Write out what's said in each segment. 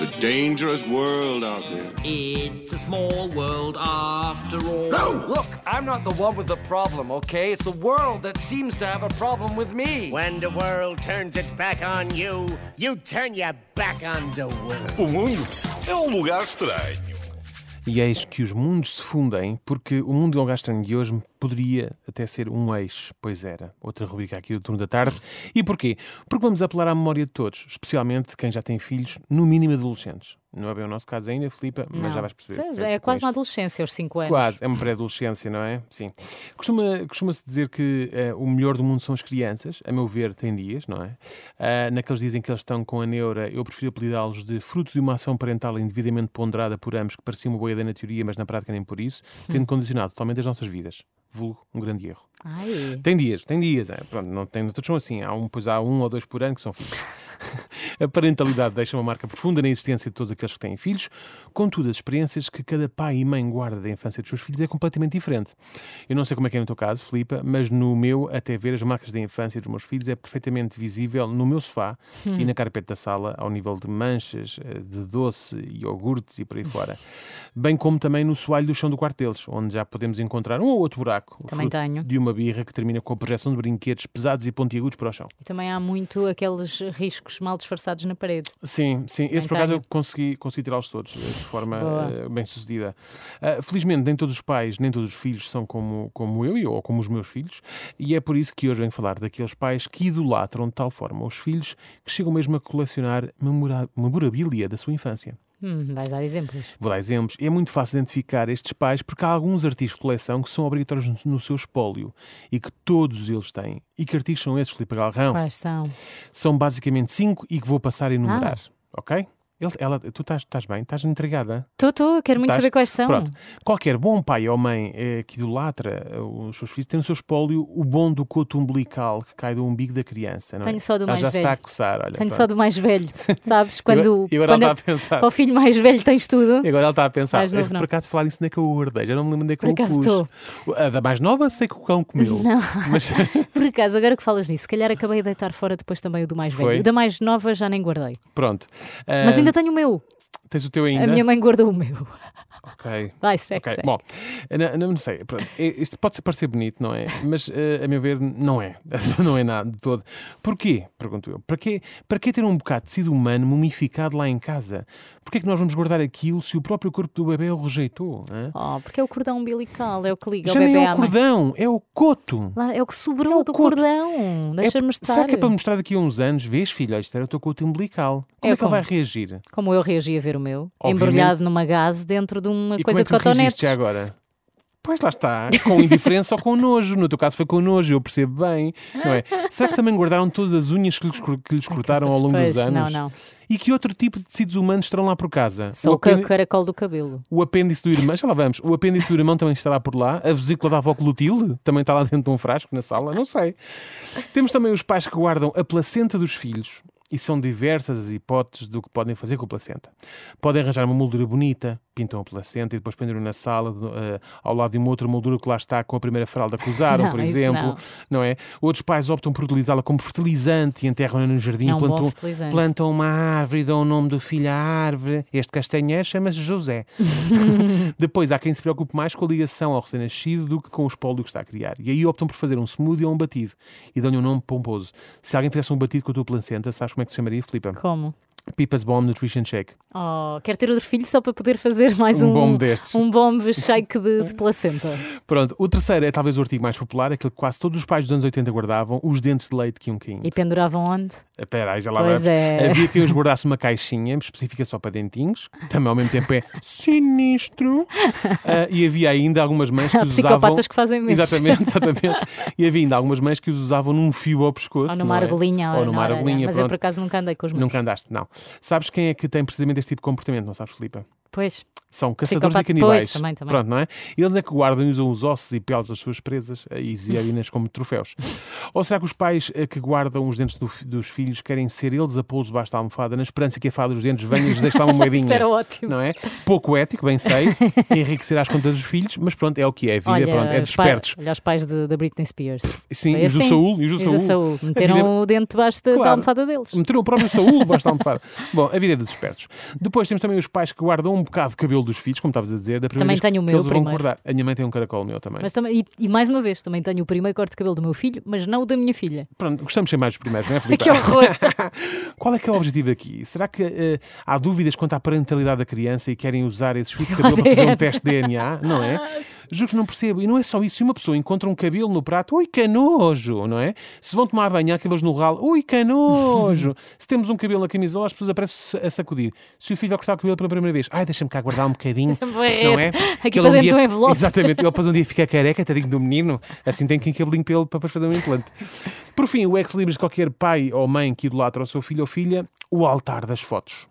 It's a dangerous world out there. It's a small world after all. No! Look, I'm not the one with the problem, okay? It's the world that seems to have a problem with me. When the world turns its back on you, you turn your back on the world. O mundo é um lugar estranho. E eis que os mundos se fundem, porque o mundo é um lugar estranho de hoje poderia até ser um ex, pois era. Outra rubrica aqui do turno da tarde. E porquê? Porque vamos apelar à memória de todos, especialmente de quem já tem filhos, no mínimo adolescentes. Não é bem o nosso caso ainda, Filipa, mas Não. já vais perceber. Sim, É É quase uma adolescência, aos 5 anos. Quase, é uma pré-adolescência, não é? Sim. Costuma- Costuma-se dizer que eh, o melhor do mundo são as crianças, a meu ver, tem dias, não é? Ah, naqueles dizem que eles estão com a neura, eu prefiro apelidá-los de fruto de uma ação parental indevidamente ponderada por ambos, que parecia uma boa ideia na teoria, mas na prática nem por isso, tendo condicionado totalmente as nossas vidas. Vulgo um grande erro. Ai, Tem dias, tem dias. É. Pronto, não tem, todos são assim. Há um, pois há um ou dois por ano que são filhos. A parentalidade deixa uma marca profunda na existência de todos aqueles que têm filhos, contudo, as experiências que cada pai e mãe guarda da infância dos seus filhos é completamente diferente. Eu não sei como é que é no teu caso, Filipa, mas no meu, até ver as marcas da infância dos meus filhos é perfeitamente visível no meu sofá e na carpete da sala, ao nível de manchas, eh, de doce, iogurtes e por aí fora. Bem como também no soalho do chão do quarto deles, onde já podemos encontrar um ou outro buraco. Também tenho. De uma birra que termina com a projeção de brinquedos pesados e pontiagudos para o chão. e também há muito aqueles riscos mal disfarçados na parede. Sim, sim. Esse por acaso eu consegui, consegui tirá-los todos eh, de forma Boa. eh, bem sucedida. Ah, felizmente, nem todos os pais, nem todos os filhos são como, como eu e- ou como os meus filhos, e é por isso que hoje venho falar daqueles pais que idolatram de tal forma os filhos que chegam mesmo a colecionar memora- memorabilia da sua infância. Hum, vais dar exemplos. Vou dar exemplos. É muito fácil identificar estes pais porque há alguns artigos de coleção que são obrigatórios no- seu espólio e que todos eles têm. E que artigos são esses, Filipe Galrão? Quais são? São basicamente cinco e que vou passar a enumerar. Ah. Ok? Ele- ela, tu estás, estás bem? Estás intrigada? Estou, estou, quero muito Estás? saber quais são. Pronto. Qualquer bom pai ou mãe eh, que idolatra eh, os seus filhos tem no seu espólio o bom do coto umbilical que cai do umbigo da criança. Não é? Tenho só do Ela mais já velho. está a coçar. Olha, Tenho pronto. só do mais velho, sabes? Quando, E agora quando ela está a pensar. para o filho mais velho tens tudo. E agora ela está a pensar, Mais novo, eh, não. por acaso falar isso onde é que eu guardei? Já não me lembro onde é que Por eu pus. estou. A da mais nova sei que o cão comeu. Não. Mas Por acaso, agora que falas nisso, se calhar acabei de deitar fora depois também o do mais velho. Foi? O da mais nova já nem guardei. pronto. Mas Ah, ainda tenho o meu. Tens o teu ainda? A minha mãe guardou o meu. Ok. Vai, segue, Ok, segue. bom, não, não, sei, pronto, é- isto pode parecer bonito, não é? Mas eh, a meu ver, não é. Não é nada de todo. Porquê? Pergunto eu. Para quê, para quê ter um bocado de tecido humano mumificado lá em casa? Porquê é que nós vamos guardar aquilo se o próprio corpo do bebê o rejeitou? Oh, porque é o cordão umbilical, é o que liga Já o bebê é o cordão, é o coto. Lá, é o que sobrou É o do coto. cordão. É- Deixa-me estar. será que é para mostrar daqui a uns anos? Vês, filho, isto era o teu coto umbilical. Como É é, que ele como? vai reagir? Como eu reagi a ver o meu, Obviamente. embrulhado numa gase dentro de uma E coisa como é de que tu reagiste cotonetes. agora? Pois lá está, com indiferença ou com nojo. No teu caso foi com nojo, eu percebo bem, não é? Será que também guardaram todas as unhas que lhes, que lhes cortaram ao longo Pois, dos anos? não, não. E que outro tipo de tecidos humanos estarão lá por casa? Só o, caracol do cabelo. o apêndice do irmão, já lá vamos, o apêndice do irmão também estará por lá, a vesícula da avó Clotilde também está lá dentro de um frasco na sala, não sei. Temos também os pais que guardam a placenta dos filhos. E são diversas as hipóteses do que podem fazer com a placenta. Podem arranjar uma moldura bonita, pintam a placenta e depois penduram na sala eh, ao lado de uma outra moldura que lá está com a primeira fralda que usaram, Não, por exemplo. não. Não. é? Outros pais optam por utilizá-la como fertilizante e enterram-na no jardim. É um plantam, plantam uma árvore e dão o nome do filho à árvore. Este castanheiro chama-se José. Depois há quem se preocupe mais com a ligação ao recém-nascido do que com o espólio que está a criar. E aí optam por fazer um smoothie ou um batido e dão-lhe um nome pomposo. Se alguém fizesse um batido com a tua placenta, sabes como é que se chamaria, Filipe? Como? Pipas Bomb Nutrition Shake. Oh, quero ter outro filho só para poder fazer mais Um um, bombe destes. Um bombe shake de, de placenta. Pronto, o terceiro é talvez o artigo mais popular, aquele que quase todos os pais dos anos 80 guardavam, os dentes de leite que iam caindo. E penduravam onde? Espera aí, já lá Pois vamos. é. Havia quem os guardasse uma caixinha específica só para dentinhos, também ao mesmo tempo é sinistro. Ah, e havia ainda algumas mães que Há os usavam. psicopatas que fazem mesmo. Exatamente, exatamente. E havia ainda algumas mães que os usavam num fio ao pescoço. Ou numa é? argolinha. Ou numa argolinha. Mas eu pronto. por acaso nunca andei com os meus. Nunca andaste, não. Sabes quem é que tem precisamente este tipo de comportamento, não sabes, Filipe? Pois. São caçadores e canibais. Pois, também, também. Pronto, não é? Eles é que guardam e usam os ossos e peles das suas presas eh, e exibem-nas como troféus. Ou será que os pais eh, que guardam os dentes do dos filhos querem ser eles a pô-los debaixo da almofada na esperança que a fada dos dentes venha e lhes deixe lá uma moedinha? Isso era ótimo. Não é? Pouco ético, bem sei, enriquecer às contas dos filhos, mas pronto, é o que é. A vida Olha, pronto, é dos os pai- espertos. olha os pais de- da Britney Spears. Sim, e os do assim. Saúl. E Saúl. Saúl. Meteram vida- o dente debaixo da- da Claro. almofada deles. Meteram o próprio Saúl debaixo da almofada. Bom, a vida é dos espertos. Depois temos também os pais que guardam um bocado de cabelo dos filhos, como estavas a dizer, da primeira Também vez tenho o meu eles primeiro. A minha mãe tem um caracol meu também. Mas também, e, e mais uma vez, também tenho o primeiro corte de cabelo do meu filho, mas não o da minha filha. Pronto, gostamos de ser mais dos primeiros, não é, Filipe? Que horror! Qual é que é o objetivo aqui? Será que eh, há dúvidas quanto à parentalidade da criança e querem usar esse fio de cabelo para fazer um teste de DNA? Não é? Juro que não percebo. E não é só isso. Se uma pessoa encontra um cabelo no prato, ui, que nojo, não é? Se vão tomar banho, há cabelos no ralo, ui, que nojo. Se temos um cabelo na camisola, as pessoas aparecem a sacudir. Se o filho vai cortar o cabelo pela primeira vez, ai, deixa-me cá guardar um bocadinho. Não é? aqui para ele dentro do envelope. Exatamente. Ele depois um dia fica careca, tadinho do menino, assim tem que ir cabelinho ele para depois fazer um implante. Por fim, o ex-libris de qualquer pai ou mãe que idolatra o seu filho ou filha, o altar das fotos.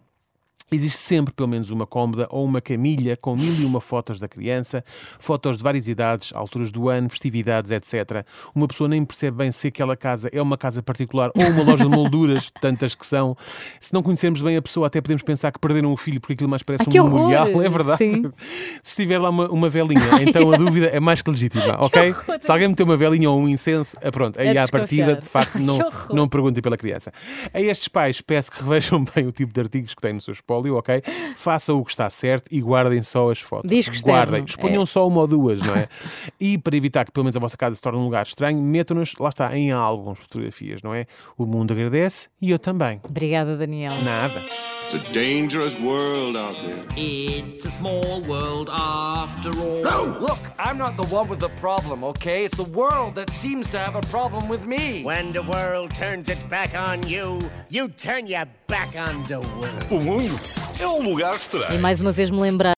Existe sempre pelo menos uma cômoda ou uma camilha com mil e uma fotos da criança, fotos de várias idades, alturas do ano, festividades, etc. Uma pessoa nem percebe bem se aquela casa é uma casa particular ou uma loja de molduras, tantas que são. Se não conhecermos bem a pessoa, até podemos pensar que perderam o filho porque aquilo mais parece que um memorial, é verdade? Sim. Se tiver lá uma, uma velinha, então a dúvida é mais que legítima, ok? horror! Se alguém meter uma velinha ou um incenso, ah, pronto, aí É à partida, de facto, não, Que não perguntem pela criança. A estes pais, peço que revejam bem o tipo de artigos que têm no seu espólio, ok? Façam o que está certo e guardem só as fotos. Disco externo, guardem, exponham é. só uma ou duas, não é? e para evitar que pelo menos a vossa casa se torne um lugar estranho, metam-nos, lá está, em álbuns, fotografias, não é? O mundo agradece e eu também. Obrigada, Daniel. Nada. It's a dangerous world out there. It's a small world after all. Look, I'm not the one with the problem, okay? It's the world that seems to have a problem with me. When the world turns its back on you, you turn your back on the world. O mundo é um lugar estranho. E mais uma vez me lembrar.